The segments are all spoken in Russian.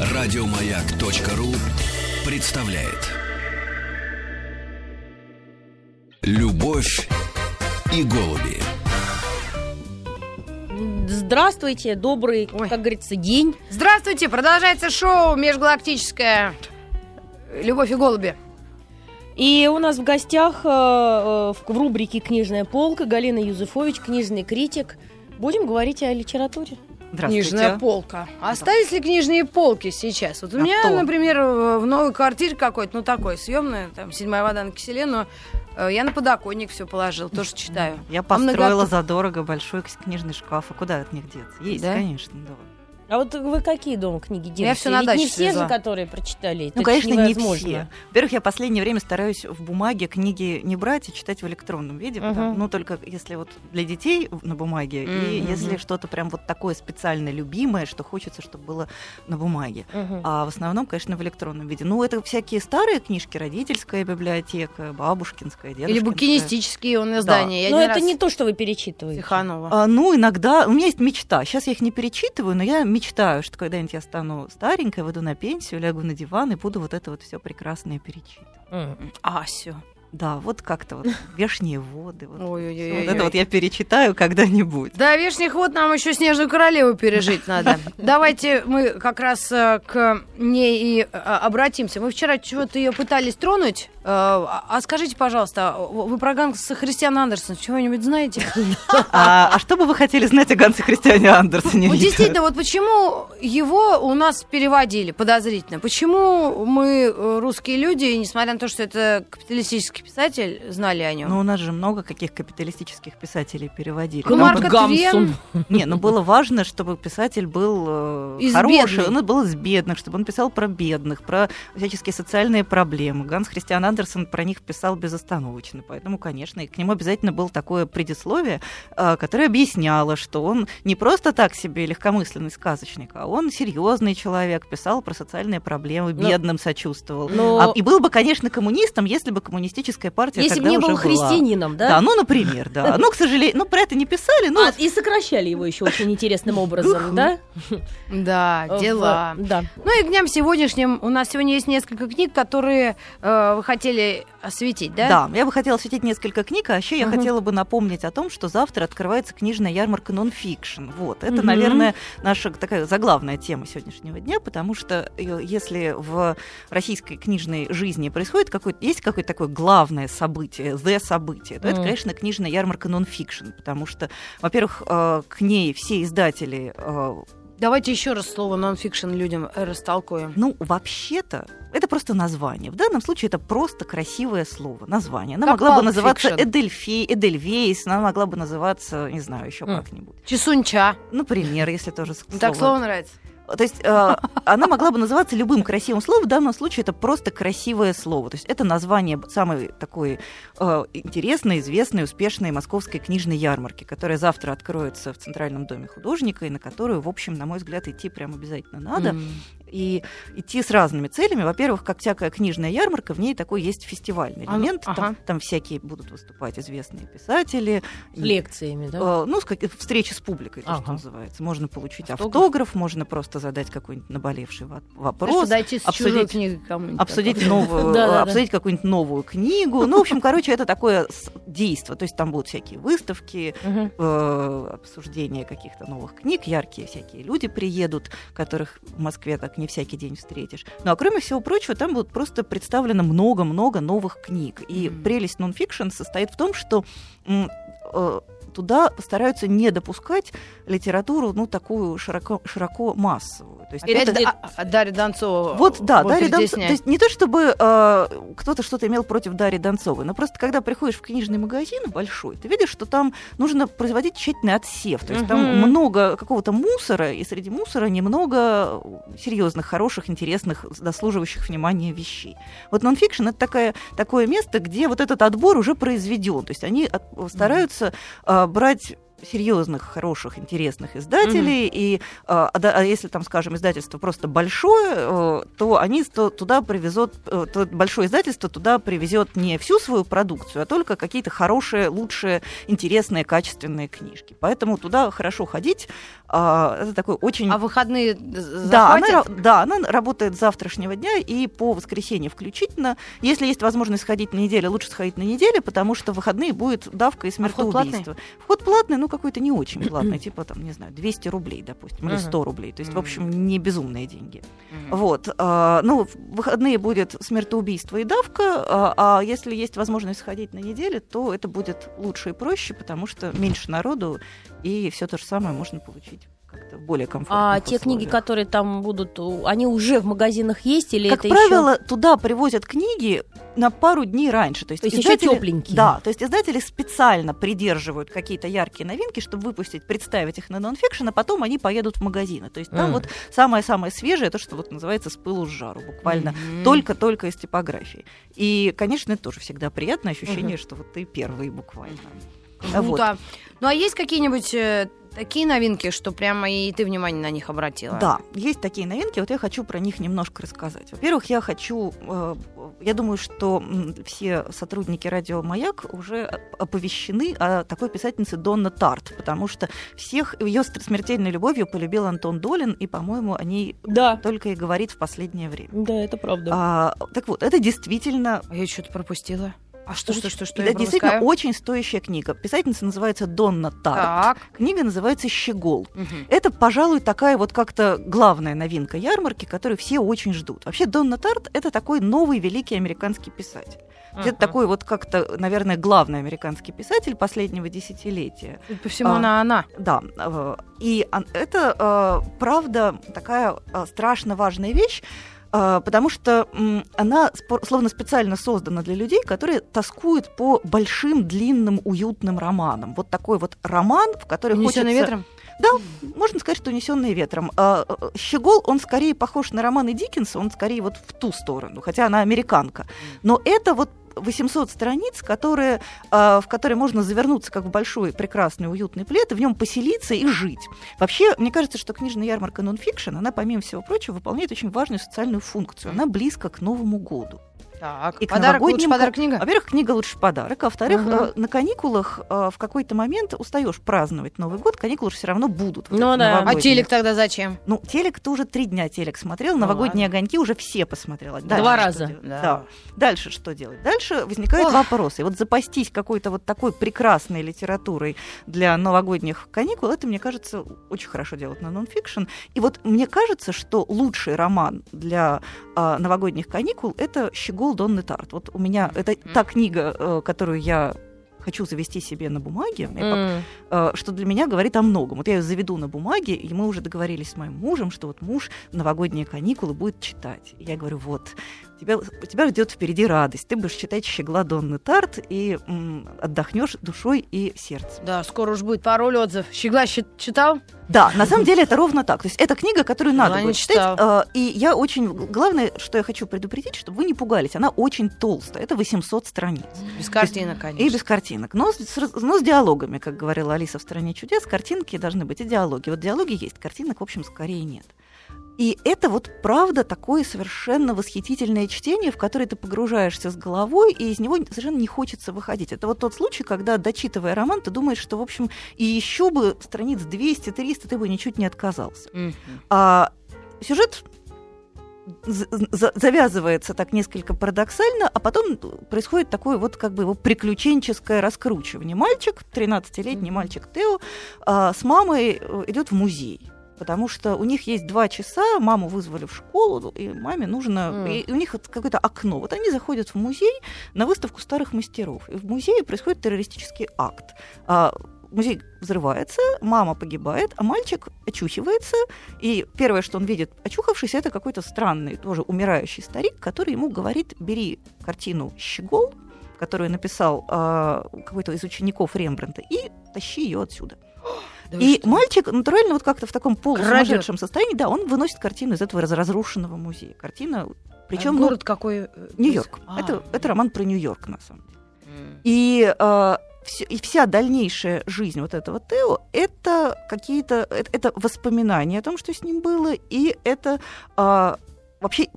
Радиомаяк.ру представляет Любовь и голуби. Здравствуйте, добрый, Ой. как говорится, день. Здравствуйте, продолжается шоу межгалактическое «Любовь и голуби». И у нас в гостях э, э, в, в рубрике «Книжная полка» Галина Юзефович, книжный критик. Будем говорить о литературе. Книжная полка. Остались ли книжные полки сейчас? Вот у А меня, то. например, в новой квартире какой-то, ну такой, съемная, там, седьмая вода на киселе, но э, я на подоконник все положил, тоже читаю. Я А построила задорого большой книжный шкаф. А куда от них деться? Есть, Да? конечно, да. А вот вы какие дома книги делаете? Я всё на Ведь не даче все свезла. же, которые прочитали. Ну, конечно, не невозможно. все. Во-первых, я последнее время стараюсь в бумаге книги не брать и читать в электронном виде, потому- Мгм. ну, только если вот для детей на бумаге, и Мгм. если что-то прям вот такое специально любимое, что хочется, чтобы было на бумаге. Мгм. А в основном, конечно, в электронном виде. Ну, это всякие старые книжки, родительская библиотека, бабушкинская, дедушкинская. Или букинистические он издания. Я Но это раз не то, что вы перечитываете. Тиханова. А, ну, иногда. У меня есть мечта. Сейчас я их не перечитываю, но я мечтаю, что когда-нибудь я стану старенькой, выйду на пенсию, лягу на диван и буду вот это вот все прекрасное перечитывать. М. Асю. Да, вот как-то вот вешние воды. Вот, Ой-ой-ой. всё вот это вот я перечитаю когда-нибудь. Да, вешних вот нам еще снежную королеву пережить надо. Давайте мы как раз э, к ней и э, обратимся. Мы вчера чего-то ее пытались тронуть. Э, А а скажите, пожалуйста, вы про Ганса Христиана Андерсона чего-нибудь знаете? А, а что бы вы хотели знать о Гансе Христиане Андерсоне? Вот действительно, вот почему его у нас переводили подозрительно? Почему мы, русские люди, несмотря на то, что это капиталистический писатель, знали о нем? Ну, у нас же много каких капиталистических писателей переводили. Ну, Там Марк бы- Твен. Не, ну было важно, чтобы писатель был э, Из хороший, бедных. он был из бедных, чтобы он писал про бедных, про всяческие социальные проблемы. Ганс Христиан Андерсон про них писал безостановочно, поэтому, конечно, и к нему обязательно было такое предисловие, э, которое объясняло, что он не просто так себе легкомысленный сказочник, а он серьезный человек, писал про социальные проблемы, Но- бедным сочувствовал. Но А- и был бы, конечно, коммунистом, если бы коммунистическая партия если бы не уже был была. христианином, да? Да, ну, например, да. Ну, к сожалению, ну, про это не писали, но А, и сокращали его еще очень интересным образом, да? Да, В- дела. Да. Ну и к дням сегодняшним у нас сегодня есть несколько книг, которые э, вы хотели осветить, да? Да, я бы хотела осветить несколько книг, а еще я хотела бы напомнить о том, что завтра открывается книжная ярмарка нон-фикшн. Вот, это, наверное, наша такая заглавная тема сегодняшнего дня, потому что э, если в российской книжной жизни происходит какое-то, есть какое-то такое главное событие, the событие, то это, конечно, книжная ярмарка нон-фикшн, потому что, во-первых, э, к ней все издатели э, Давайте еще раз слово нонфикшн людям э, растолкуем. Ну, вообще-то, это просто название. В данном случае это просто красивое слово, название. Она Как могла бы называться Fiction. Эдельфей, Эдельвейс, она могла бы называться, не знаю, еще М. как-нибудь. Чесунча. Например, если тоже с- Ну, Так слово нравится. То есть э, она могла бы называться любым красивым словом. В данном случае это просто красивое слово. То есть это название самой такой э, интересной, известной, успешной московской книжной ярмарки, которая завтра откроется в Центральном доме художника и на которую, в общем, на мой взгляд, идти прям обязательно надо М. и идти с разными целями. Во-первых, как всякая книжная ярмарка, в ней такой есть фестивальный А элемент. Там, ага. там всякие будут выступать известные писатели. С лекциями, да? Э, ну, с как- встречи с публикой, то, что Ага. называется. Можно получить Автограф? автограф, можно просто задать какой-нибудь наболевший вопрос, с обсудить- книгой кому-нибудь. обсудить какую-нибудь новую книгу. Ну, в общем, короче, это такое действо. То есть там будут всякие выставки, э, обсуждение каких-то новых книг, яркие всякие люди приедут, которых в Москве так не всякий день встретишь. Ну а кроме всего прочего, там будет просто представлено много-много новых книг. И Мгм. прелесть нонфикшн состоит в том, что э, туда постараются не допускать литературу, ну, такую широко, широко массовую. То есть Опять это- а- а Дарья Донцова. вот, да, Дарья Донцова. То есть не то, чтобы э, кто-то что-то имел против Дарьи Донцовой, но просто когда приходишь в книжный магазин большой, ты видишь, что там нужно производить тщательный отсев. То есть там Мгм. много какого-то мусора, и среди мусора немного серьезных, хороших, интересных, заслуживающих внимания вещей. Вот нонфикшн это такая, такое место, где вот этот отбор уже произведен. То есть они от- стараются э, брать серьезных, хороших, интересных издателей, и а, а а если там, скажем, издательство просто большое, э, то они туда привезут, э, то большое издательство туда привезет не всю свою продукцию, а только какие-то хорошие, лучшие, интересные, качественные книжки. Поэтому туда хорошо ходить. а, Это такой очень А выходные да, она, да, она работает с завтрашнего дня и по воскресенье включительно. Если есть возможность сходить на неделю, лучше сходить на неделю, потому что в выходные будет давка и А вход платный? смертоубийство. Вход платный, ну какой-то не очень платный, типа там, не знаю, 200 рублей, допустим, или Мгм. 100 рублей. То есть, в общем, не безумные деньги. Вот. а, ну, в выходные будет смертоубийство и давка, а, а если есть возможность сходить на неделю, то это будет лучше и проще, потому что меньше народу, и все то же самое можно получить как-то более комфортно. А те книги, которые там будут, они уже в магазинах есть или Как это правило, туда привозят книги на пару дней раньше. То есть, То есть еще издатели- тепленькие. Да, то есть издатели специально придерживают какие-то яркие новинки, чтобы выпустить, представить их на нонфикшн, а потом они поедут в магазины. То есть там Мгм. вот самое-самое свежее, то, что вот называется с пылу с жару, буквально Мгм. только-только из типографии. И, конечно, это тоже всегда приятное ощущение, что вот ты первый буквально. Круто. Вот. Ну а есть какие-нибудь э, такие новинки, что прямо и ты внимание на них обратила? Да, есть такие новинки, вот я хочу про них немножко рассказать. Во-первых, я хочу, э, я думаю, что все сотрудники радио «Маяк» уже оп- оповещены о такой писательнице Донна Тарт, потому что всех ее смертельной любовью полюбил Антон Долин, и, по-моему, о ней Да, только и говорит в последнее время. да, это правда. А, так вот, это действительно А я что-то пропустила. А что, что, что, что это я действительно пропускаю? очень стоящая книга. Писательница называется Донна Тарт. Так. Книга называется «Щегол». Мгм. Это, пожалуй, такая вот как-то главная новинка ярмарки, которую все очень ждут. Вообще Донна Тарт — это такой новый великий американский писатель. Это Ага. такой вот как-то, наверное, главный американский писатель последнего десятилетия. Судя по всему, А. она она. Да, э, и это, э, правда, такая э, страшно важная вещь, потому что она словно специально создана для людей, которые тоскуют по большим, длинным, уютным романам. Вот такой вот роман, в который Унесённый хочется... ветром? Да, можно сказать, что унесенный ветром. А, э, Щегол, он скорее похож на романы Диккенса, он скорее вот в ту сторону, хотя она американка. Но это вот 800 страниц, которые, а, в которые можно завернуться как в большой, прекрасный, уютный плед, и в нем поселиться и жить. Вообще, мне кажется, что книжная ярмарка нонфикшн, она, помимо всего прочего, выполняет очень важную социальную функцию. Она близко к Новому году. Так, И к подарок, лучше подарок книга? Во-первых, книга лучше подарок, а во-вторых, Мгм. э, на каникулах э, в какой-то момент устаешь праздновать Новый год, каникулы все равно будут. вот Ну да. А А телек тогда зачем? Ну, телек ты уже три дня телек смотрел, Ну новогодние огоньки уже все посмотрела. Дальше Два раза. делать? Да. Да. Дальше что делать? Дальше возникает Ох. вопрос. И вот запастись какой-то вот такой прекрасной литературой для новогодних каникул, это, мне кажется, очень хорошо делать на нонфикшн. И вот мне кажется, что лучший роман для а, новогодних каникул это «Щегол Донны Тарт». Вот у меня это та книга, э, которую я хочу завести себе на бумаге. Я пока э, что для меня говорит о многом. Вот я ее заведу на бумаге, и мы уже договорились с моим мужем, что вот муж новогодние каникулы будет читать. И я говорю, вот, тебя, тебя ждет впереди радость. Ты будешь читать «Щегла Донны Тарт» и м, отдохнешь душой и сердцем. Да, скоро уж будет пароль отзыв. Щегла читал? Да, на самом деле это ровно так. То есть это книга, которую надо Да, будет читать. э, И я очень... Главное, что я хочу предупредить, чтобы вы не пугались. Она очень толстая. Это 800 страниц. Без картинок, конечно. И без картинок. Но с, с- но с диалогами, как говорила Алиса в «Стране чудес», картинки должны быть и диалоги. Вот диалоги есть, картинок, в общем, скорее нет. И это вот правда такое совершенно восхитительное чтение, в которое ты погружаешься с головой, и из него совершенно не хочется выходить. Это вот тот случай, когда, дочитывая роман, ты думаешь, что, в общем, и еще бы страниц 200-300 ты бы ничуть не отказался. Мгм. А сюжет завязывается так несколько парадоксально, а потом происходит такое вот как бы его приключенческое раскручивание. Мальчик, 13-летний Мгм. мальчик Тео, а, с мамой э, идет в музей. Потому что у них есть два часа, маму вызвали в школу, и маме нужно... М. И у них какое-то окно. Вот они заходят в музей на выставку старых мастеров. И в музее происходит террористический акт. А, музей взрывается, мама погибает, а мальчик очухивается, и первое, что он видит, очухавшись, это какой-то странный, тоже умирающий старик, который ему говорит, бери картину «Щегол», которую написал а, какой-то из учеников Рембрандта, и тащи ее отсюда. Да И что? мальчик натурально вот как-то в таком полусумасшедшем состоянии, да, он выносит картину из этого раз- разрушенного музея. Картина, причем А город какой? э, Нью-Йорк. А. Это, это роман про Нью-Йорк, на самом деле. М. И всё- и вся дальнейшая жизнь вот этого Тео это какие-то это, это воспоминания о том, что с ним было, и это а, вообще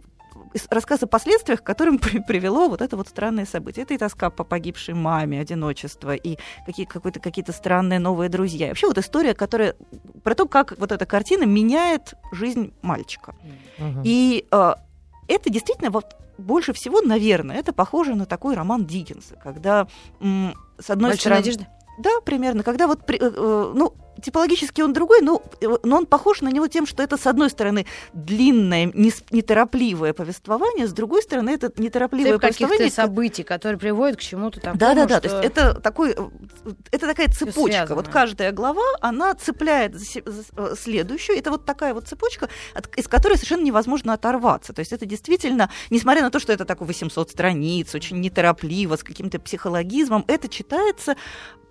рассказ о последствиях, к которым при- привело вот это вот странное событие. Это и тоска по погибшей маме, одиночество, и какие, какой-то, какие-то странные новые друзья. И вообще вот история, которая про то, как вот эта картина меняет жизнь мальчика. И э, это действительно вот больше всего, наверное, это похоже на такой роман Диккенса, когда м, с одной Большая стороны, надежда. да, примерно, когда вот э, э, ну типологически он другой, но, но он похож на него тем, что это с одной стороны длинное, неторопливое повествование, с другой стороны это неторопливое Цепь каких-то повествование. событий, которые приводят к чему-то такому, Да, да, да. что- То есть это такой, э, это такая цепочка. связано. Вот каждая глава, она цепляет за за э, следующую. Это вот такая вот цепочка, от- из которой совершенно невозможно оторваться. То есть это действительно, несмотря на то, что это такой 800 страниц, очень неторопливо, с каким-то психологизмом, это читается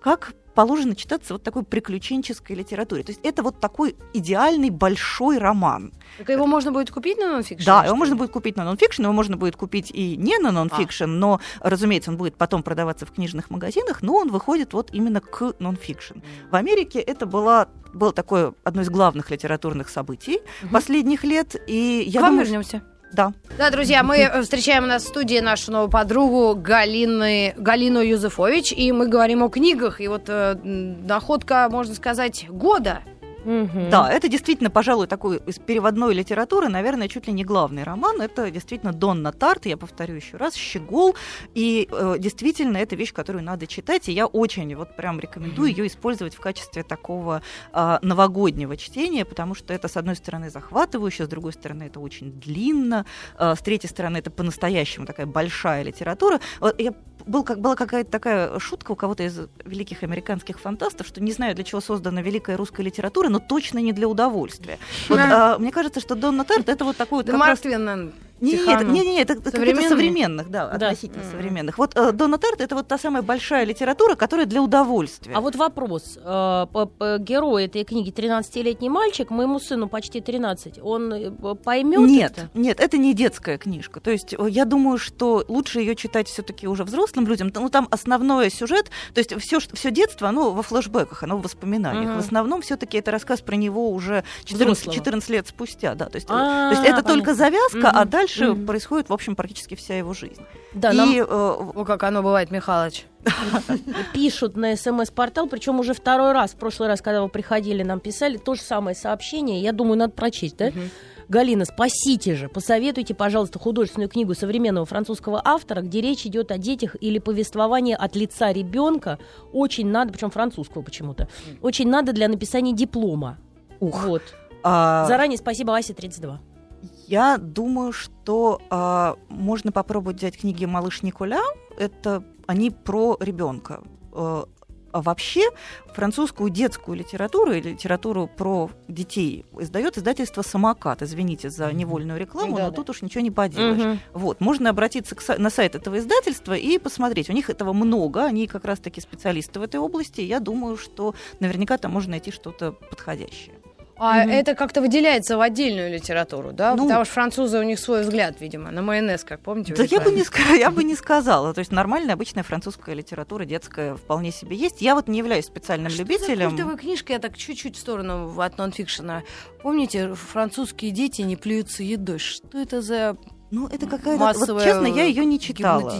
как положено читаться вот такой приключенческой литературе. То есть это вот такой идеальный большой роман. Так его можно будет купить на нонфикшн? Да, его можно будет купить на нонфикшн, его можно будет купить и не на нонфикшн, но, разумеется, он будет потом продаваться в книжных магазинах, но он выходит вот именно к нонфикшн. В Америке это была было такое одно из главных литературных событий Мгм. последних лет, и я К вам думаю, вернемся. Да, Да, друзья, мы э, встречаем у нас в студии нашу новую подругу Галины, Галину Юзефович, и мы говорим о книгах. И вот э, находка, можно сказать, года. Мгм. Да, это действительно, пожалуй, такой из переводной литературы, наверное, чуть ли не главный роман. Это действительно Донна Тарт, я повторю еще раз, Щегол. И э, действительно, это вещь, которую надо читать. И я очень вот прям рекомендую ее использовать в качестве такого а, новогоднего чтения, потому что это, с одной стороны, захватывающе, с другой стороны, это очень длинно, а, с третьей стороны, это по-настоящему такая большая литература. Я был, как, была какая-то такая шутка у кого-то из великих американских фантастов, что не знаю, для чего создана великая русская литература, но точно не для удовольствия. Вот, а, мне кажется, что Донна Тарт это вот такой вот как раз- Мартвин, не, не, Тихану. не, не, это, Современный? современных, да, относительно Мгм. современных. Вот э, Тарт это вот та самая большая литература, которая для удовольствия. А вот вопрос. Э, по- по- Герой этой книги 13-летний мальчик, моему сыну почти 13. Он э, поймет Нет, это? нет, это не детская книжка. То есть э, я думаю, что лучше ее читать все-таки уже взрослым людям. Ну там основной сюжет, то есть все, все детство, оно во флешбеках, оно в воспоминаниях. Мгм. В основном все-таки это рассказ про него уже 14, Взрослого. 14 лет спустя, да. То есть, э, А, то есть это понятно. только завязка, а Мгм, дальше мгм. происходит, в общем, практически вся его жизнь. Да, И нам э, О, как оно бывает, Михалыч. пишут на смс-портал, причем уже второй раз. В прошлый раз, когда вы приходили, нам писали то же самое сообщение. Я думаю, надо прочесть, да? Галина, спасите же, посоветуйте, пожалуйста, художественную книгу современного французского автора, где речь идет о детях или повествование от лица ребенка. Очень надо, причем французского почему-то. Очень надо для написания диплома. Ух. Вот. а, Заранее спасибо, Ася 32. Я думаю, что а, можно попробовать взять книги «Малыш Николя». Это они про ребенка. А вообще французскую детскую литературу или литературу про детей издает издательство «Самокат». Извините за невольную рекламу, Да, но да. тут уж ничего не поделаешь. Вот, можно обратиться к на сайт этого издательства и посмотреть. У них этого много, они как раз-таки специалисты в этой области. Я думаю, что наверняка там можно найти что-то подходящее. А Мгм. это как-то выделяется в отдельную литературу, да? Ну- Потому что французы, у них свой взгляд, видимо, на майонез, как помните? Да я бы, не, я бы не сказала. То есть нормальная, обычная французская литература, детская, вполне себе есть. Я вот не являюсь специальным Что любителем. за культовая книжка, я так чуть-чуть в сторону от нонфикшена. Помните, французские дети не плюются едой. Что это за Ну, это какая-то... Вот честно, я ее не читала.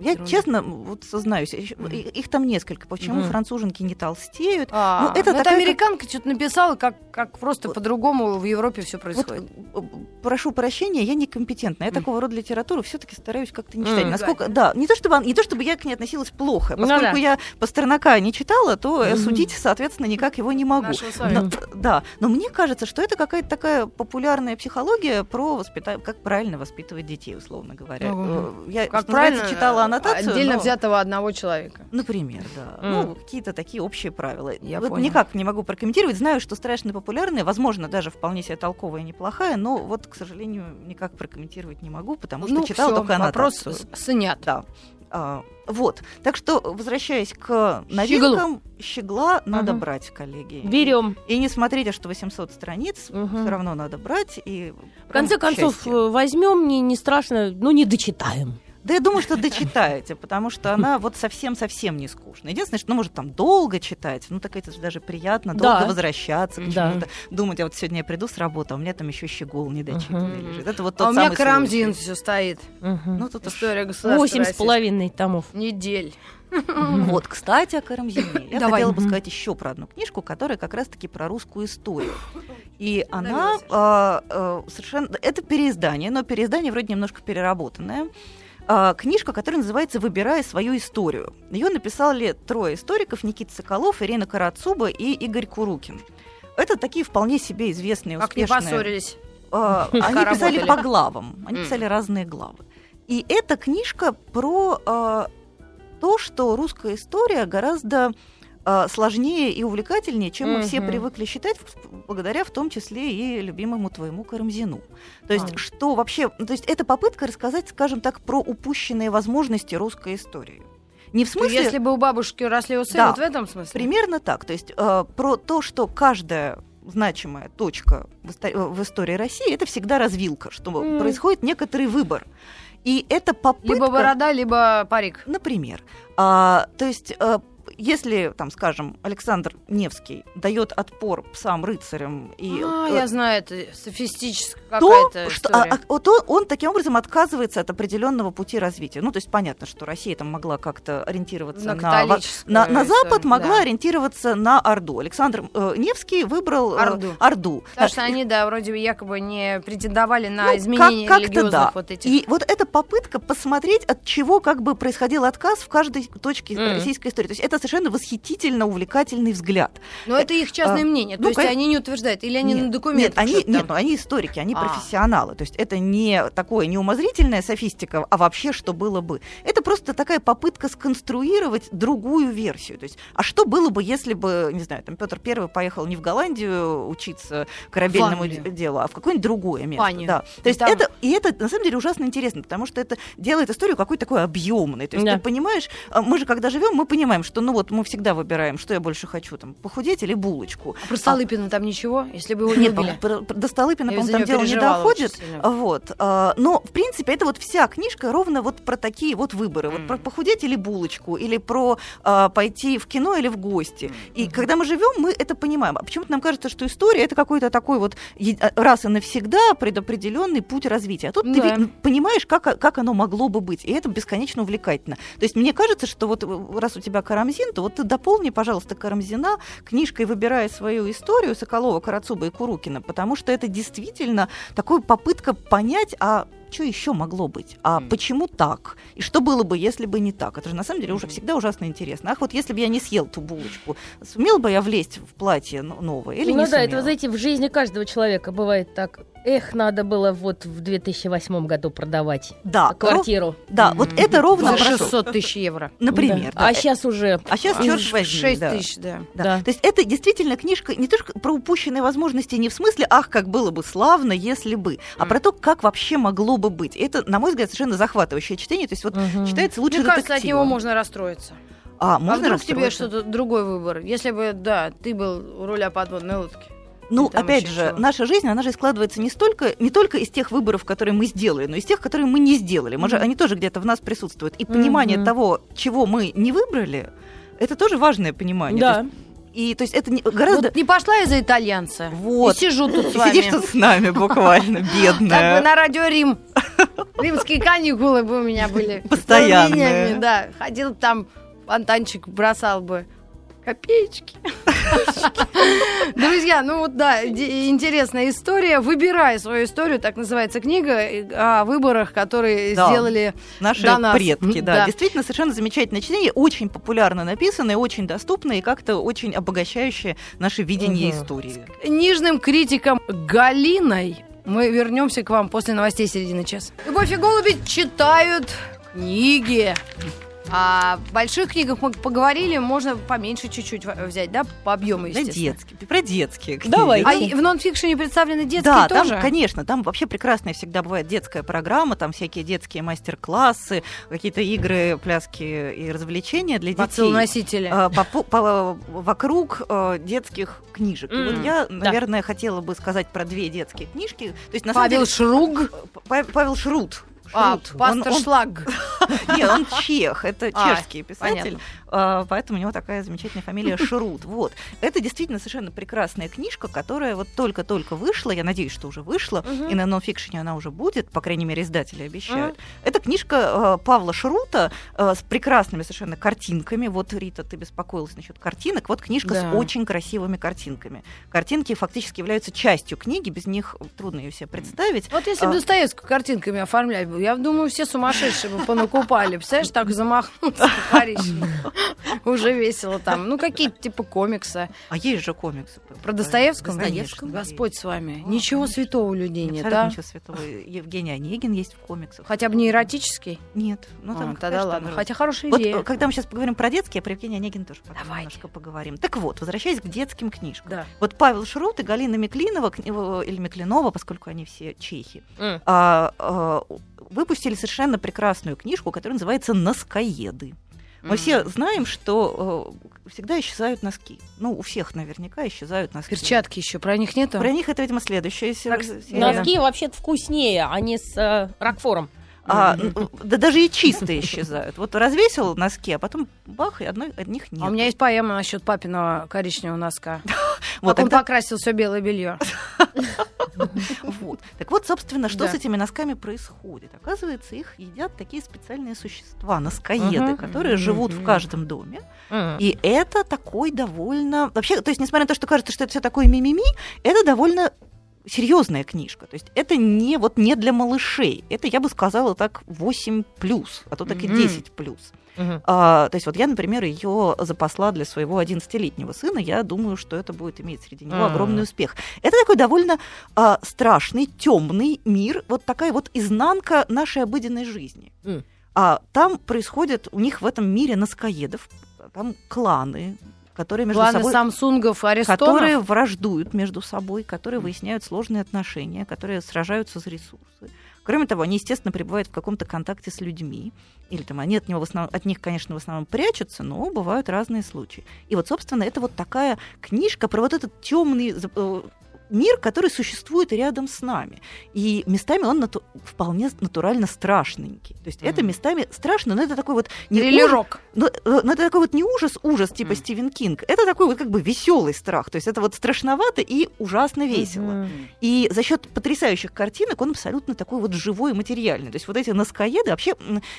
Я ерунда? честно вот сознаюсь, их там несколько. Почему Мгм. француженки не толстеют? А, Ну, это ну, это такая, американка что-то написала, как, как просто Вот. по-другому в Европе все Вот, происходит. э, прошу прощения, я некомпетентна. Я Мгм. такого рода литературу все-таки стараюсь как-то не читать. Мгм. Насколько, да, не то чтобы не то чтобы я к ней относилась плохо, Ну поскольку да. я Пастернака не читала, то Мгм. судить, соответственно, никак его не могу. Но- да, но мне кажется, что это какая-то такая популярная психология про воспитание, как правильно воспитывать детей, условно говоря. Э, Я, Как правильно? читала аннотацию. Отдельно но- взятого одного человека. Например, да. Мгм. Ну, какие-то такие общие правила. Я вот поняла. никак не могу прокомментировать. Знаю, что страшно популярная, возможно, даже вполне себе толковая и неплохая, но вот, к сожалению, никак прокомментировать не могу, потому что ну, читала всё, только вопрос аннотацию. с- снят. Да. А, вот. Так что, возвращаясь к новинкам, щегла надо Мгм. брать, коллеги. Берем. И не смотрите, что 800 страниц, Мгм. все равно надо брать. И В конце концов, э, возьмем, не, не страшно, ну не дочитаем. Да я думаю, что дочитаете, потому что она вот совсем-совсем не скучная. Единственное, что ну, может там долго читать, ну так это же даже приятно, долго Да. возвращаться к Да. Думать, я вот сегодня я приду с работы, а у меня там еще щегол недочитанный Мгм. лежит. Это вот тот А у меня Карамзин все стоит. Мгм. Ну, тут История государства Восемь с половиной томов. недель. Вот, кстати, о Карамзине. Я Давай. хотела бы сказать еще про одну книжку, которая как раз-таки про русскую историю. И она а, а, совершенно... Это переиздание, но переиздание вроде немножко переработанное. А, Книжка, которая называется «Выбирая свою историю». Ее написали трое историков, Никита Соколов, Ирина Карацуба и Игорь Курукин. Это такие вполне себе известные, Как не успешные... поссорились. А, Они писали по главам. Они писали разные главы. И эта книжка про а, то, что русская история гораздо сложнее и увлекательнее, чем мы все привыкли считать, благодаря в том числе и любимому твоему Карамзину. То есть, А. что вообще, то есть, это попытка рассказать, скажем так, про упущенные возможности русской истории. Не в смысле, Если бы у бабушки росли усы, Да. вот в этом смысле. Примерно так. То есть э, про то, что каждая значимая точка в, исто- э, в истории России это всегда развилка, что М. происходит некоторый выбор. И это попытка... Либо борода, либо парик. Например. А, то есть, э, если, там, скажем, Александр Невский дает отпор псам-рыцарям и... А, э, я знаю, это софистическая то, какая-то что, а, история. а, вот он, он таким образом отказывается от определенного пути развития. Ну, то есть понятно, что Россия там могла как-то ориентироваться На на, на, на историю, Запад, могла да. ориентироваться на Орду. Александр э, Невский выбрал э, Орду. Орду. Потому Да, что они, да, вроде бы якобы не претендовали на ну, изменение как- как-то да. вот этих. И вот эта попытка посмотреть, от чего как бы происходил отказ в каждой точке Мгм. российской истории. То есть это совершенно восхитительно увлекательный взгляд. Но это их частное а, мнение. То ну, есть кон- они не утверждают, или они Нет, на документах Нет, они, нет, там? ну, они историки, они А. профессионалы. То есть это не такое неумозрительная софистика, а вообще что было бы. Это просто такая попытка сконструировать другую версию. То есть, а что было бы, если бы, не знаю, там Петр Первый поехал не в Голландию учиться корабельному делу, а в какое-нибудь другое место. Панию. Да. То есть Там- это, и это на самом деле ужасно интересно, потому что это делает историю какой-то такой объемной. То есть Да. ты понимаешь, а мы же когда живем, мы понимаем, что ну вот мы всегда выбираем, что я больше хочу, там, похудеть или булочку. А про Столыпина там ничего, если бы его не Нет, убили? про- до Столыпина, по-моему, там дело не доходит. сильно. Вот. а, Но, в принципе, это вот вся книжка ровно вот про такие вот выборы. Вот Мгм. про похудеть или булочку, или про а, пойти в кино или в гости. И когда мы живем, мы это понимаем. А почему-то нам кажется, что история это какой-то такой вот а, раз и навсегда предопределенный путь развития. А тут ты Да. ви- понимаешь, как, о- как оно могло бы быть. И это бесконечно увлекательно. То есть мне кажется, что вот э, раз у тебя Карамзин, то вот ты дополни, пожалуйста, Карамзина книжкой «Выбирая свою историю» Соколова, Карацуба и Курукина, потому что это действительно такая попытка понять, а что еще могло быть? А Мгм. почему так? И что было бы, если бы не так? Это же на самом деле уже всегда ужасно интересно. Ах, вот если бы я не съел ту булочку, сумел бы я влезть в платье но- новое или ну не да, сумел? это, вы знаете, в жизни каждого человека бывает так. Эх, надо было вот в 2008 году продавать Да, квартиру. да, вот это ровно За про то. 600 тысяч евро. Например. Да. да. А сейчас уже... А сейчас, А, черт возьми, 6 да. тысяч, да. Да. Да. То есть это действительно книжка не только про упущенные возможности не в смысле «ах, как было бы славно, если бы», а Мгм. про то, как вообще могло бы быть. Это, на мой взгляд, совершенно захватывающее чтение. То есть вот Мгм. читается лучше Мне кажется, от детектива. него можно расстроиться. А, а можно вдруг тебе что-то другой выбор? Если бы, да, ты был у руля подводной лодки. Ну, И опять же, чего. наша жизнь, она же складывается не столько, не только из тех выборов, которые мы сделали, но из тех, которые мы не сделали. Мы же, Мгм. они тоже где-то в нас присутствуют. И понимание Мгм. того, чего мы не выбрали, это тоже важное понимание. То Да. есть- и то есть это не- гораздо... Вот не пошла я за итальянца. Вот. И сижу тут с вами. сидишь тут с нами буквально, Как бы бедная. на радио Рим. Римские каникулы бы у меня были. Постоянные. Да, ходил там, фонтанчик бросал бы. Копеечки. Друзья, ну вот да, интересная история. Выбирай свою историю, так называется книга, и- о выборах, которые Да. сделали Наши до нас. предки, да. Да. Действительно, совершенно замечательное чтение, очень популярно написанное, очень доступное и как-то очень обогащающее наше видение Мгм. истории. нижним критиком Галиной. Мы вернемся к вам после новостей середины часа. Любовь и голуби читают книги. А в больших книгах мы поговорили, можно поменьше чуть-чуть взять, да, по объему, Да, естественно. детские, про детские книги. Давайте. А в нонфикшене представлены детские да, тоже? там, конечно, там вообще прекрасная всегда бывает детская программа, там всякие детские мастер-классы, какие-то игры, пляски и развлечения для детей. А, по- по- по- вокруг э, детских книжек. И вот я, да. наверное, хотела бы сказать про две детские книжки. То есть, на самом Павел деле, Шруг. Па- Павел Шрут. А, пастор Он- он- Шлаг. Нет, он чех, это А, чешский писатель, поэтому у него такая замечательная фамилия Шрут. Вот. Это действительно совершенно прекрасная книжка, которая вот только-только вышла, я надеюсь, что уже вышла, Мгм. и на нонфикшене она уже будет, по крайней мере, издатели обещают. Это книжка э, Павла Шрута э, с прекрасными совершенно картинками. Вот, Рита, ты беспокоилась насчет картинок. Вот книжка Да. с очень красивыми картинками. Картинки фактически являются частью книги, без них трудно ее себе представить. Вот если бы А. Достоевскую картинками оформлять я думаю, все сумасшедшие бы понакупали. Представляешь, так замахнуться по-коричневому. Уже весело там. Ну, какие-то типа комиксы. А есть же комиксы. Про Достоевского? Достоевского Господь с вами. Ничего святого у людей нет, да? ничего святого. Евгений Онегин есть в комиксах. Хотя бы не эротический? Нет. Ну, А, там, тогда ладно. Хотя хорошая идея. когда мы сейчас поговорим про детские, а про Евгения Онегина тоже немножко поговорим. Так вот, возвращаясь к детским книжкам. Да. Вот Павел Шрут и Галина Миклинова, или Миклинова, поскольку они все чехи, а, а, выпустили совершенно прекрасную книжку, которая называется «Носкоеды». Мы все знаем, что э, всегда исчезают носки. Ну, у всех наверняка исчезают носки. Перчатки еще, про них нету? Про них это, видимо, следующая серия. Носки вообще-то вкуснее, а не с э, ракфором. А, да даже и чистые исчезают. Вот развесил носки, а потом бах, и одной, одних нет. А у меня есть поэма насчет папиного коричневого носка. вот, как он покрасил все белое белье. вот. Так вот, собственно, что с этими носками происходит? Оказывается, их едят такие специальные существа, носкоеды, которые живут в каждом доме. И это такой довольно... Вообще, то есть, несмотря на то, что кажется, что это все такое мимими, это довольно серьезная книжка. То есть это не, вот, не для малышей. Это, я бы сказала, так 8 плюс, а то так и Мгм. 10 плюс. Мгм. А, то есть вот я, например, ее запасла для своего 11-летнего сына. Я думаю, что это будет иметь среди него М. огромный успех. Это такой довольно а, страшный, темный мир, вот такая вот изнанка нашей обыденной жизни. М. А там происходит у них в этом мире наскоедов, там кланы, которые между Планы собой Самсунгов, Аристонов. которые враждуют между собой, которые выясняют сложные отношения, которые сражаются за ресурсы. Кроме того, они, естественно, пребывают в каком-то контакте с людьми. Или там они от, него в основном, от них, конечно, в основном прячутся, но бывают разные случаи. И вот, собственно, это вот такая книжка про вот этот темный мир, который существует рядом с нами. И местами он нату- вполне натурально страшненький. То есть это Мгм. местами страшно, но это такой вот не ужас, Триллерок. но, э, но это такой вот не ужас, ужас типа Мгм. Стивен Кинг. Это такой вот как бы веселый страх. То есть это вот страшновато и ужасно весело. Мгм. И за счет потрясающих картинок он абсолютно такой вот живой и материальный. То есть вот эти носкоеды вообще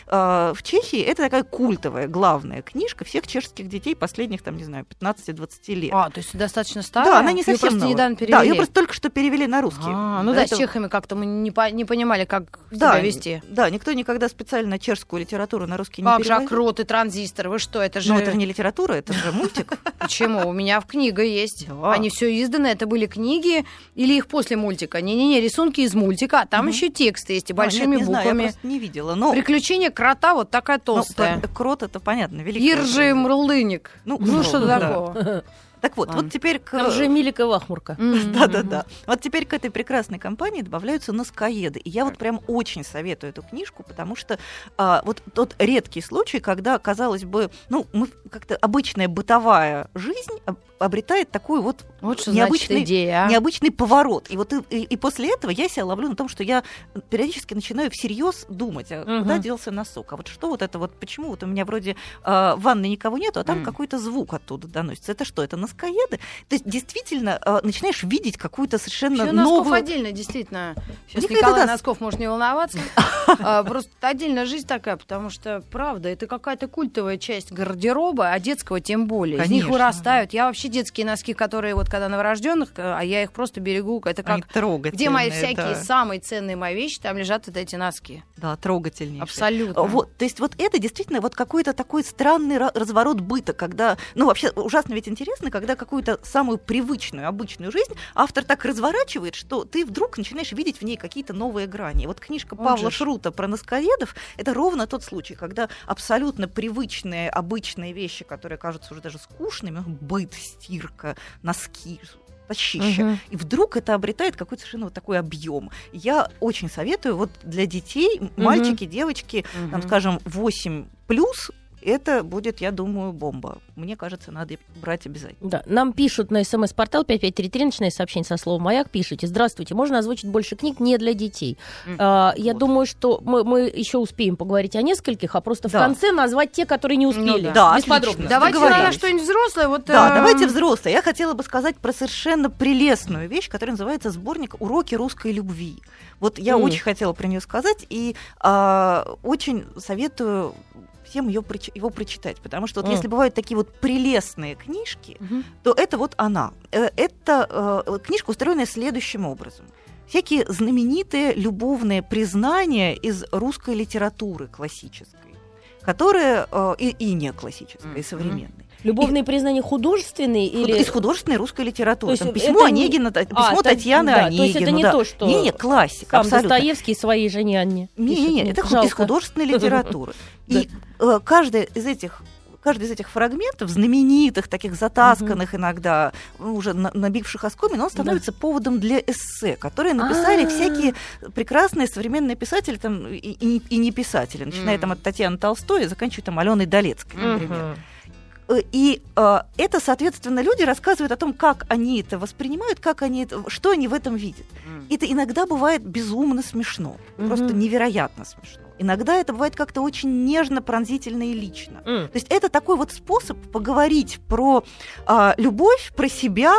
а, в Чехии это такая культовая главная книжка всех чешских детей последних там не знаю 15-20 лет. А, то есть достаточно старая? да, она не совсем новая. недавно Да, ее просто только что перевели на русский. А, ну да, с этого- чехами как-то мы не, по- не понимали, как да, себя вести. Да, никто никогда специально чешскую литературу на русский не Как же переводил. окрот и транзистор? Вы что, это же... Ну, это не литература, это же мультик. Почему? У меня в книга есть. Они все изданы, это были книги или их после мультика? Не-не-не, рисунки из мультика, а там еще тексты есть и А, большими нет, не знаю, я буквами. просто не видела. Но Приключения крота вот такая ну, толстая. крот это понятно, великий. Иржи Мрлыник. Ну, Ну, ну, что-то да. такого. Так вот, Ладно. вот теперь к... Там же Милика Вахмурка. Да-да-да. Вот теперь к этой прекрасной компании добавляются носкоеды. И я вот прям очень советую эту книжку, потому что а, вот тот редкий случай, когда, казалось бы, ну, мы как-то обычная бытовая жизнь об- обретает такую вот Вот что необычный, значит идея, а? необычный поворот. И вот и, и- и после этого я себя ловлю на том, что я периодически начинаю всерьез думать, а Мгм. куда делся носок, а вот что вот это вот, почему вот у меня вроде а, в ванной никого нету, а там М. какой-то звук оттуда доносится. Это что, это носкоеды? То есть действительно а, начинаешь видеть какую-то совершенно Носков новую... отдельно, действительно. Сейчас Никогда Николай да. Носков может не волноваться. А, Просто отдельная жизнь такая, потому что, правда, это какая-то культовая часть гардероба, а детского тем более. Из них вырастают. Я вообще детские носки, которые вот когда новорожденных, а я их просто берегу. Это как... Где мои всякие да. самые ценные мои вещи, там лежат вот эти носки. Да, трогательнейшие. Абсолютно. Вот, то есть вот это действительно вот какой-то такой странный ра- разворот быта, когда, ну вообще ужасно ведь интересно, когда какую-то самую привычную, обычную жизнь автор так разворачивает, что ты вдруг начинаешь видеть в ней какие-то новые грани. Вот книжка Он Павла же. Шрута про носкоедов это ровно тот случай, когда абсолютно привычные, обычные вещи, которые кажутся уже даже скучными, быт, стирка, носки, тащище, Мгм. и вдруг это обретает какой-то совершенно вот такой объем. Я очень советую вот для детей, Мгм. мальчики, девочки, там, Мгм. скажем, 8 плюс, это будет, я думаю, бомба. Мне кажется, надо брать обязательно. Да, нам пишут на смс-портал 5533, начиная сообщение со словом «Маяк», пишите «Здравствуйте, можно озвучить больше книг не для детей?» А, Я Вот. думаю, что мы, мы еще успеем поговорить о нескольких, а просто в Да. конце назвать те, которые не успели. да. Да, Без подробностей. Давайте на что-нибудь взрослое. Вот, Да, э, давайте взрослые. Я хотела бы сказать про совершенно прелестную вещь, которая называется сборник «Уроки русской любви». Вот я М. очень хотела про нее сказать и а, очень советую всем ее, его прочитать, потому что вот М. если бывают такие вот прелестные книжки, Мгм. то это вот она. Э, Это э, книжка, устроенная следующим образом. Всякие знаменитые любовные признания из русской литературы классической, которые э, и, и не классической, и современной. Любовные признания художественные Худ- или... Из художественной русской литературы. То есть Там письмо это не- Онегина, А, письмо та- Татьяны да, Онегину. то есть это не да. то, что Не, не, классика, Сам абсолютно. Достоевский своей жене Анне. Не, пишет. не, не, это из жалко. художественной литературы. И э, каждая из этих каждый из этих фрагментов, знаменитых, таких затасканных иногда, ну, уже на- набивших оскомин, он становится поводом для эссе, которые написали А. всякие прекрасные современные писатели, там, и, и не- и не писатели, начиная там от Татьяны Толстой и заканчивая там Аленой Долецкой, например. Мгм. Э, И э, это, соответственно, люди рассказывают о том, как они это воспринимают, как они это, что они в этом видят. Это иногда бывает безумно смешно, просто Мгм. невероятно смешно. Иногда это бывает как-то очень нежно, пронзительно и лично. М. То есть это такой вот способ поговорить про а, любовь, про себя,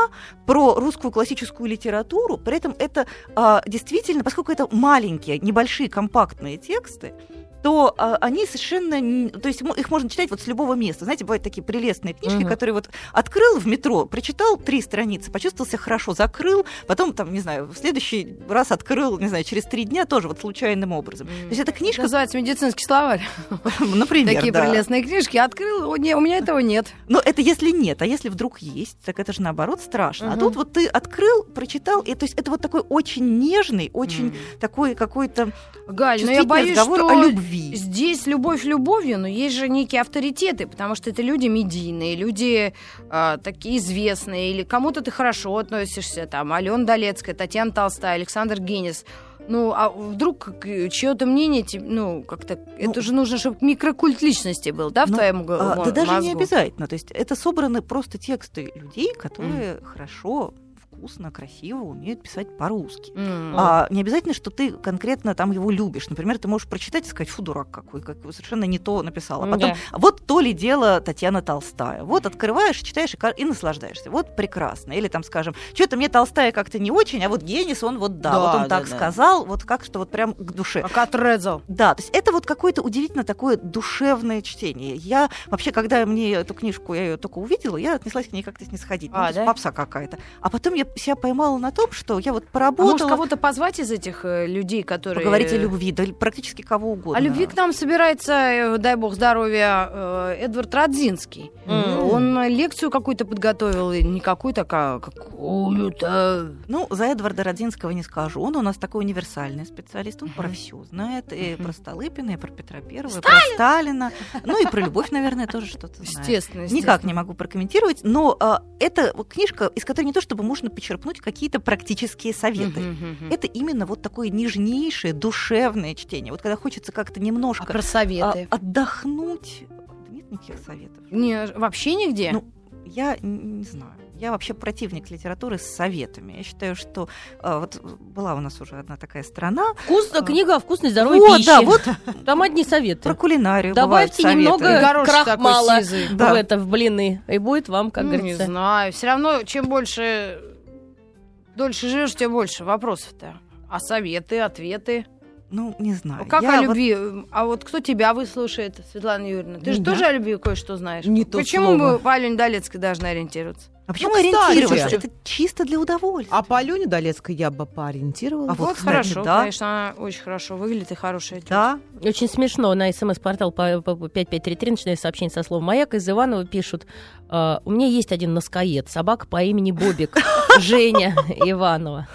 про русскую классическую литературу. При этом это а, действительно, поскольку это маленькие, небольшие, компактные тексты, то а, они совершенно, то есть их можно читать вот с любого места. Знаете, бывают такие прелестные книжки, Мгм. которые вот открыл в метро, прочитал три страницы, почувствовал себя хорошо, закрыл, потом там, не знаю, в следующий раз открыл, не знаю, через три дня тоже вот случайным образом. То есть это книжка, Называется медицинский словарь. например, Такие да. прелестные книжки. Открыл, о, не, у меня этого нет. Но это если нет, а если вдруг есть, так это же наоборот страшно. А тут вот ты открыл, прочитал, и то есть это вот такой очень нежный, очень такой какой-то Галь, но я чувствительный боюсь, разговор что о любви. Здесь любовь любовью, но есть же некие авторитеты, потому что это люди медийные, люди а, такие известные, или кому-то ты хорошо относишься, там, Алена Долецкая, Татьяна Толстая, Александр Генис. Ну, а вдруг чье-то мнение, ну, как-то, это же нужно, чтобы микрокульт личности был, да, в Ну, твоем А, да даже не обязательно. То есть это собраны просто тексты людей, которые хорошо, вкусно, красиво умеют писать по-русски. М. А, не обязательно, что ты конкретно там его любишь. Например, ты можешь прочитать и сказать, фу, дурак какой, как совершенно не то написала. А потом, да. вот то ли дело Татьяна Толстая. Вот открываешь, читаешь и, и наслаждаешься. Вот прекрасно. Или там, скажем, что-то мне Толстая как-то не очень, а вот Генис, он вот да, Да, вот он да, так да. сказал, вот как что вот прям к душе. А Катрезо. Да, то есть это вот какое-то удивительно такое душевное чтение. Я вообще, когда мне эту книжку, я ее только увидела, я отнеслась к ней как-то снисходительно. А, Ну, да? попса какая-то. А потом я себя поймала на том, что я вот А поработала... может, кого-то позвать из этих э, людей, которые... Поговорить о любви, да практически кого угодно. О любви к нам собирается, э, дай бог здоровья, э, Эдвард Радзинский. М. Он э, лекцию какую-то подготовил, не какую-то, а какую-то. Ну, за Эдварда Родзинского не скажу. Он у нас такой универсальный специалист. Он Мгм. про все знает. И Мгм. про Столыпина, и про Петра Первого, и про Сталина. Ну, и про любовь, наверное, тоже что-то знает. Естественно, Никак не могу прокомментировать, но а, это книжка, из которой не то чтобы можно почерпнуть какие-то практические советы. Это именно вот такое нежнейшее, душевное чтение. Вот когда хочется как-то А немножко про а, советы? отдохнуть. Да нет никаких советов. Не, вообще нигде? Ну, Я не знаю. Я вообще противник литературы с советами. Я считаю, что а, вот была у нас уже одна такая страна. Вкус, А. книга о вкусной здоровой Вот, пище. да, вот Там одни советы. про кулинарию Добавьте немного крахмала. Да. в это, в блины. И будет вам, как Ну, не говорится. знаю. Все равно, чем больше дольше живешь, тем больше вопросов-то. А советы, ответы? Ну, не знаю. как Я о вот- любви? А вот кто тебя выслушает, Светлана Юрьевна? Ты же Меня? тоже о любви кое-что знаешь. Не то Почему слово. мы по Алене Долецкой должны ориентироваться? А почему кстати. ориентироваться? Это чисто для удовольствия. А по Алене Долецкой я бы поориентировала. А вот, Вот, кстати, хорошо, да. конечно, она очень хорошо выглядит и хорошая тетя. Да, Очень смешно. На смс-портал по, по- по 5533, начиная сообщение со словом «Маяк», из Иванова пишут «А, «У меня есть один носкоед, собака по имени Бобик, Женя Иванова».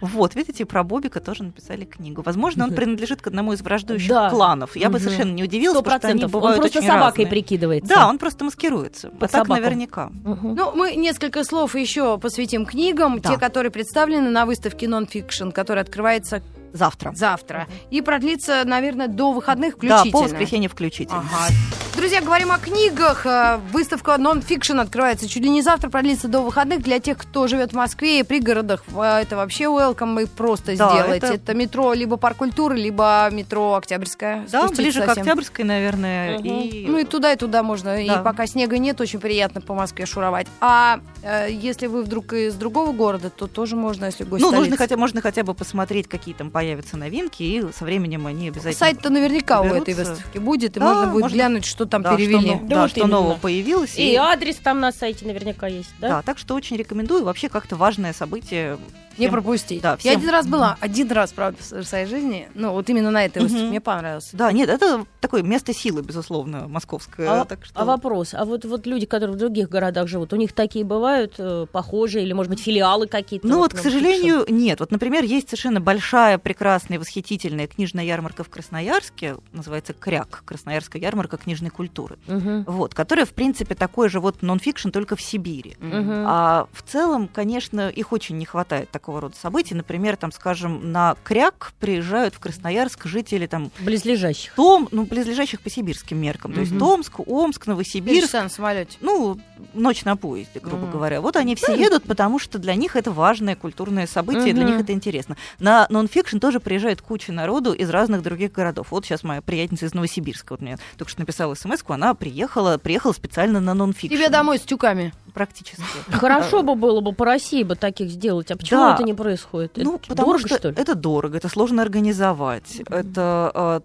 вот, видите, про Бобика тоже написали книгу. Возможно, он принадлежит к одному из враждующих Да. кланов. Я бы совершенно не удивилась, потому что они процентов. Он бывают просто собакой прикидывается. Да, он просто маскируется. А так наверняка. Ну, мы несколько слов еще посвятим книгам, те, которые представлены на выставке Non-Fiction, которая открывается Завтра. завтра. И продлится, наверное, до выходных Да, включительно. по воскресенье включительно. Ага. Друзья, говорим о книгах. Э, Выставка Non-Fiction открывается чуть ли не завтра, продлится до выходных. Для тех, кто живет в Москве и пригородах, э, это вообще welcome и просто Да, сделать. Это... это- метро либо Парк культуры, либо метро Октябрьская. Да, Спуститься ближе к совсем. Октябрьской, наверное. Мгм. И... Ну и туда, и туда можно. И Да. пока снега нет, очень приятно по Москве шуровать. А э, если вы вдруг из другого города, то тоже можно, если гость Ну, нужно хотя, можно хотя бы посмотреть, какие там появятся новинки, и со временем они обязательно... Сайт-то наверняка у этой берутся. выставки будет, и Да, можно будет можно- глянуть, что там Да, перевели. Что, Да да, вот что именно. нового появилось. И адрес там на сайте наверняка есть, да? Да, так что очень рекомендую. Вообще как-то важное событие. Не всем- пропустить. да, Я всем- один раз была, один раз, правда, в своей жизни. Ну, вот именно на этой выставке Мгм. мне понравилось. Да, нет, это такое место силы, безусловно, московское. А, так что... а вопрос, а вот, вот люди, которые в других городах живут, у них такие бывают э, похожие или, может быть, филиалы какие-то? Ну вот, к non-fiction? сожалению, нет. Вот, например, есть совершенно большая, прекрасная, восхитительная книжная ярмарка в Красноярске, называется КРЯК, Красноярская ярмарка книжной культуры. Мгм. Вот, которая, в принципе, такой же вот нон-фикшн, только в Сибири. Мгм. А в целом, конечно, их очень не хватает такого рода событий. Например, там, скажем, на Кряк приезжают в Красноярск жители там Близлежащих. Том, ну, близлежащих по сибирским меркам. То есть. Томск, Омск, Новосибирск. часа на самолете. Ну, ночь на поезде, грубо Мгм. говоря. Вот они все едут, потому что для них это важное культурное событие, для Мгм. них это интересно. На нон-фикшн тоже приезжает куча народу из разных других городов. Вот сейчас моя приятельница из Новосибирска, вот мне только что написала смс она приехала, приехала специально на нон-фикшн. Тебе домой с тюками. Практически. Хорошо бы было бы по России бы таких сделать. А почему Да. это не происходит? Ну, Это потому дорого, что, что ли? это дорого, это сложно организовать, это э,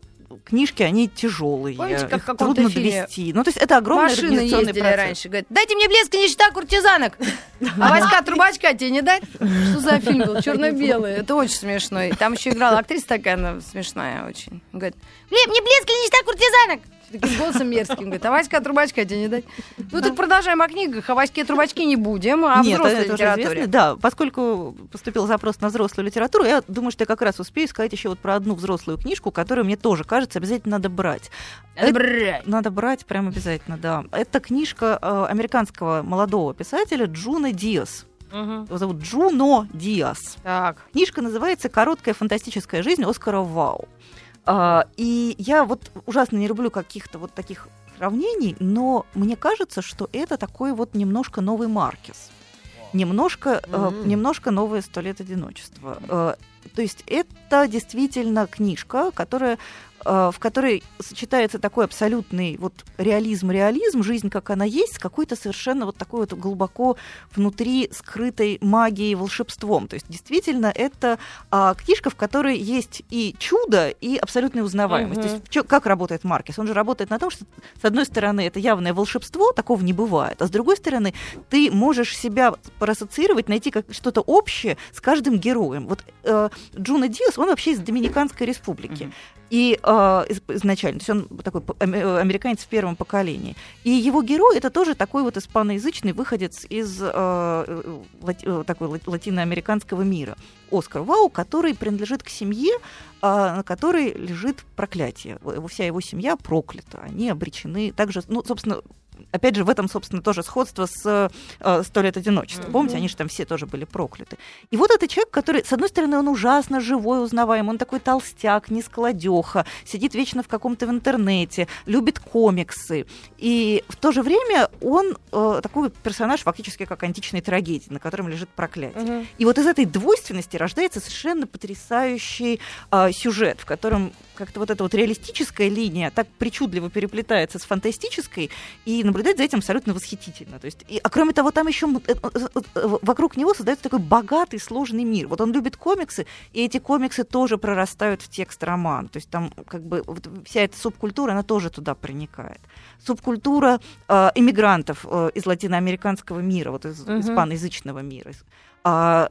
книжки, они тяжелые, Помните, как их трудно фильме довести. Ну, то есть это огромный Машины ездили процесс. раньше. Говорят, дайте мне блеск и нищета куртизанок. А Васька Трубачка тебе не дать? Что за фильм был? Черно-белый. Это очень смешно. И Там еще играла актриса такая, она смешная очень. Говорит, «Бле- мне блеск и нищета куртизанок. Таким голосом мерзким. Говорит, а Васька Трубачка тебе не дать? Ну, так продолжаем о книгах. О Ваське Трубачке не будем, а Нет, взрослой это литературе. известно. Да, поскольку поступил запрос на взрослую литературу, я думаю, что я как раз успею сказать еще вот про одну взрослую книжку, которую мне тоже кажется обязательно надо брать. Надо Это- брать. Надо брать прям обязательно, да. Это книжка э, американского молодого писателя Джуна Диас. Мгм. Его зовут Джуно Диас. Так. Книжка называется «Короткая фантастическая жизнь Оскара Вау». А, и я вот ужасно не люблю каких-то вот таких сравнений, но мне кажется, что это такой вот немножко новый Маркес. Немножко, э, Мгм. немножко новое «Сто лет одиночества». Э, то есть это действительно книжка, которая, э, в которой сочетается такой абсолютный вот реализм-реализм, жизнь, как она есть, с какой-то совершенно вот такой вот глубоко внутри скрытой магией, волшебством. То есть действительно это а, книжка, в которой есть и чудо, и абсолютная узнаваемость. Мгм. То есть чё- как работает Маркес? Он же работает на том, что с одной стороны это явное волшебство, такого не бывает, а с другой стороны ты можешь себя проассоциировать, найти как что-то общее с каждым героем. Вот э, Джуна Диас, он вообще из Доминиканской республики. Мгм. И э, из- изначально, то есть он такой э, американец в первом поколении. И его герой это тоже такой вот испаноязычный выходец из э, э, лати- э, такой лати- латиноамериканского мира. Оскар Вау, который принадлежит к семье, а, на которой лежит проклятие. Вся его семья проклята. Они обречены также, ну, собственно, опять же, в этом, собственно, тоже сходство с э, «Сто лет одиночества». Помните, они же там все тоже были прокляты. И вот это человек, который, с одной стороны, он ужасно живой, узнаваемый, он такой толстяк, нескладеха, сидит вечно в каком-то в интернете, любит комиксы. И в то же время он э, такой персонаж фактически как античной трагедии, на котором лежит проклятие. Мгм. И вот из этой двойственности рождается совершенно потрясающий а, сюжет, в котором как-то вот эта вот реалистическая линия так причудливо переплетается с фантастической, и наблюдать за этим абсолютно восхитительно. То есть, и, а кроме того, там еще вокруг него создается такой богатый, сложный мир. Вот он любит комиксы, и эти комиксы тоже прорастают в текст романа. То есть там как бы вот вся эта субкультура, она тоже туда проникает. Субкультура э, иммигрантов э, из латиноамериканского мира, вот из Мгм. испаноязычного мира. А,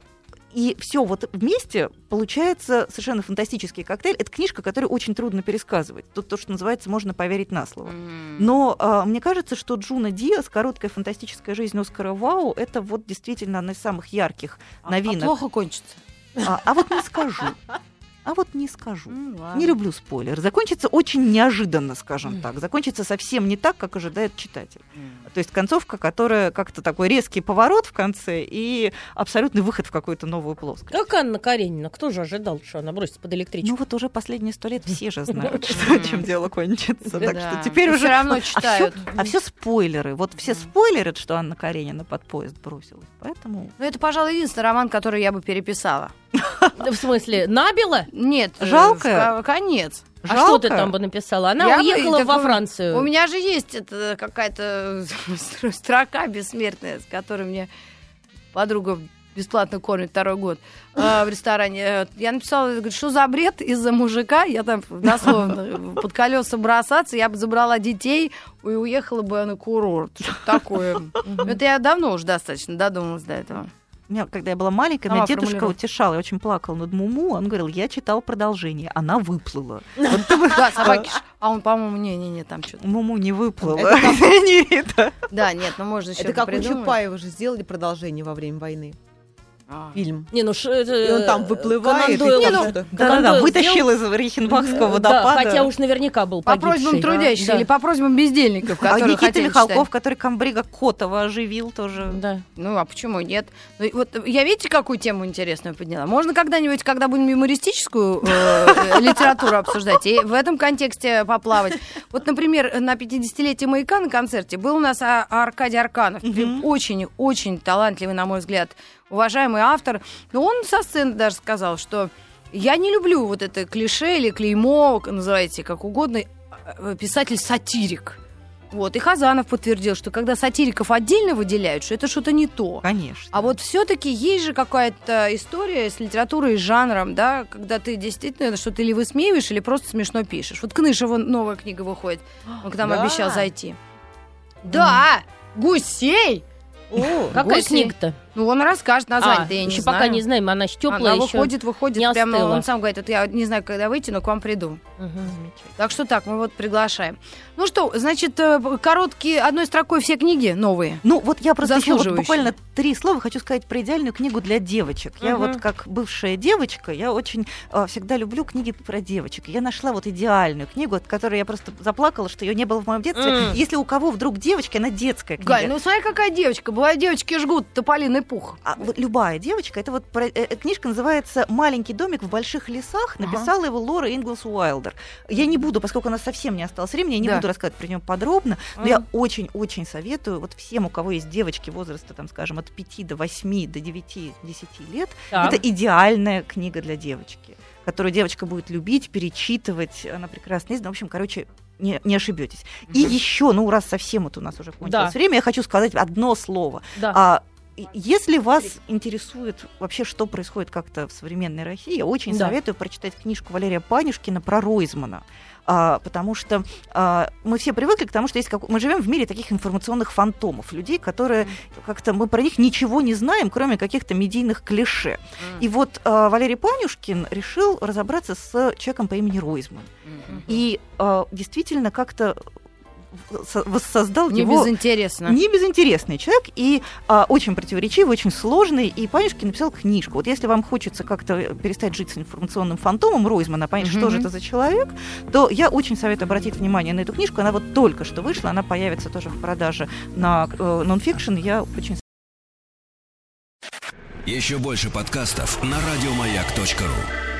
и все вот вместе получается совершенно фантастический коктейль. Это книжка, которую очень трудно пересказывать. Тут то, что называется, можно поверить на слово. Но а, мне кажется, что Джуна Диас, короткая фантастическая жизнь Оскара Вау, это вот действительно одна из самых ярких А- а новинок. плохо кончится. А, а вот не скажу. А вот не скажу. Ладно. Не люблю спойлер. Закончится очень неожиданно, скажем так. Закончится совсем не так, как ожидает читатель. То есть концовка, которая как-то такой резкий поворот в конце и абсолютный выход в какую-то новую плоскость. Как Анна Каренина? Кто же ожидал, что она бросится под электричку? Ну вот уже последние сто лет все же знают, что, чем дело кончится. Так Да. что теперь уже... всё равно читают. А все спойлеры. Вот все спойлерят, что Анна Каренина под поезд бросилась. Поэтому... Ну, это, пожалуй, единственный роман, который я бы переписала. В смысле, набила? Нет. э, Жалко? Конец. А что ты там бы написала? Она Я бы- уехала так во Францию. У меня же есть это какая-то строка бессмертная, с которой мне подруга бесплатно кормит второй год э, в ресторане. Э, Я написала, говорит, что за бред из-за мужика, я там дословно под колеса бросаться, я бы забрала детей и уехала бы на курорт. Что-то такое. Это я давно уже достаточно додумалась до этого. Меня, когда я была маленькая, Сама меня дедушка утешал, я очень плакала над Муму. Он говорил, я читал продолжение, она выплыла. Да, собаки. ж- А он, по-моему, не-не-не, там что-то. Муму не выплыла. Да, нет, ну можно еще Это как у Чапаева же сделали продолжение во время войны. А. Фильм. Не, ну ш- И он там выплывает, и Конан Дойл же- что-то. Конан Да-да-да, Дойл вытащил из Рейхенбахского Да, водопада. хотя уж наверняка был По погибший. просьбам трудящихся Да. или по просьбам бездельников, А которые Никита хотели Михалков, читать. который комбрига Котова оживил тоже. Да. Ну, а почему нет? Ну, и вот я видите, какую тему интересную подняла? Можно когда-нибудь, когда будем юмористическую э, литературу обсуждать, и в этом контексте поплавать. Вот, например, на 50-летие «Маяка» на концерте был у нас А- Аркадий Арканов. Очень-очень талантливый, на мой взгляд, уважаемый автор. Он со сцены даже сказал, что я не люблю вот это клише или клеймо, называйте как угодно, э, писатель-сатирик. Вот, и Хазанов подтвердил, что когда сатириков отдельно выделяют, что это что-то не то. Конечно. А вот все-таки есть же какая-то история с литературой и жанром, да, когда ты действительно что-то или высмеиваешь, или просто смешно пишешь. Вот Кнышева новая книга выходит. Он к нам Да? обещал зайти. Да! Гусей! О, Какая книга-то? Ну, он расскажет название, А, я не еще знаю. пока не знаем, она еще теплая. Она еще. выходит, выходит, не прямо остыла. он сам говорит, вот я не знаю, когда выйти, но к вам приду. Мгм. Так что так, мы вот приглашаем. Ну что, значит, э, короткие, одной строкой все книги новые. Ну, вот я просто еще вот буквально три слова хочу сказать про идеальную книгу для девочек. Я Мгм. вот как бывшая девочка, я очень а, всегда люблю книги про девочек. Я нашла вот идеальную книгу, от которой я просто заплакала, что ее не было в моем детстве. М. Если у кого вдруг девочка, она детская книга. Галь, ну смотри, какая девочка. Бывает, девочки жгут тополиный пух. А вот любая девочка, это вот про- э, э, книжка называется «Маленький домик в больших лесах». Ага. Написала его Лора Инглс Уайлдер. Я не буду, поскольку у нас совсем не осталось времени, я не Да. буду рассказывать про нее подробно, но я очень-очень советую вот всем, у кого есть девочки возраста, там, скажем, от 5 до 8, до 9-10 лет, Так. это идеальная книга для девочки, которую девочка будет любить, перечитывать, она прекрасно издана. В общем, короче, не, не ошибетесь. И еще, ну, раз совсем вот у нас уже кончилось Да. время, я хочу сказать одно слово. Да. А, если вас интересует вообще, что происходит как-то в современной России, я очень Да. советую прочитать книжку Валерия Панюшкина про Ройзмана. А, потому что а, мы все привыкли к тому, что есть как... мы живем в мире таких информационных фантомов, людей, которые как-то мы про них ничего не знаем, кроме каких-то медийных клише. И вот а, Валерий Панюшкин решил разобраться с человеком по имени Ройзман. И а, действительно как-то воссоздал Не его безинтересно. не безинтересный человек и а, очень противоречивый, очень сложный. И Панюшкин написал книжку. Вот если вам хочется как-то перестать жить с информационным фантомом Ройзмана, понять, что же это за человек, то я очень советую обратить внимание на эту книжку. Она вот только что вышла, она появится тоже в продаже на э, нонфикшн. Я очень Еще больше подкастов на радиомаяк.ру.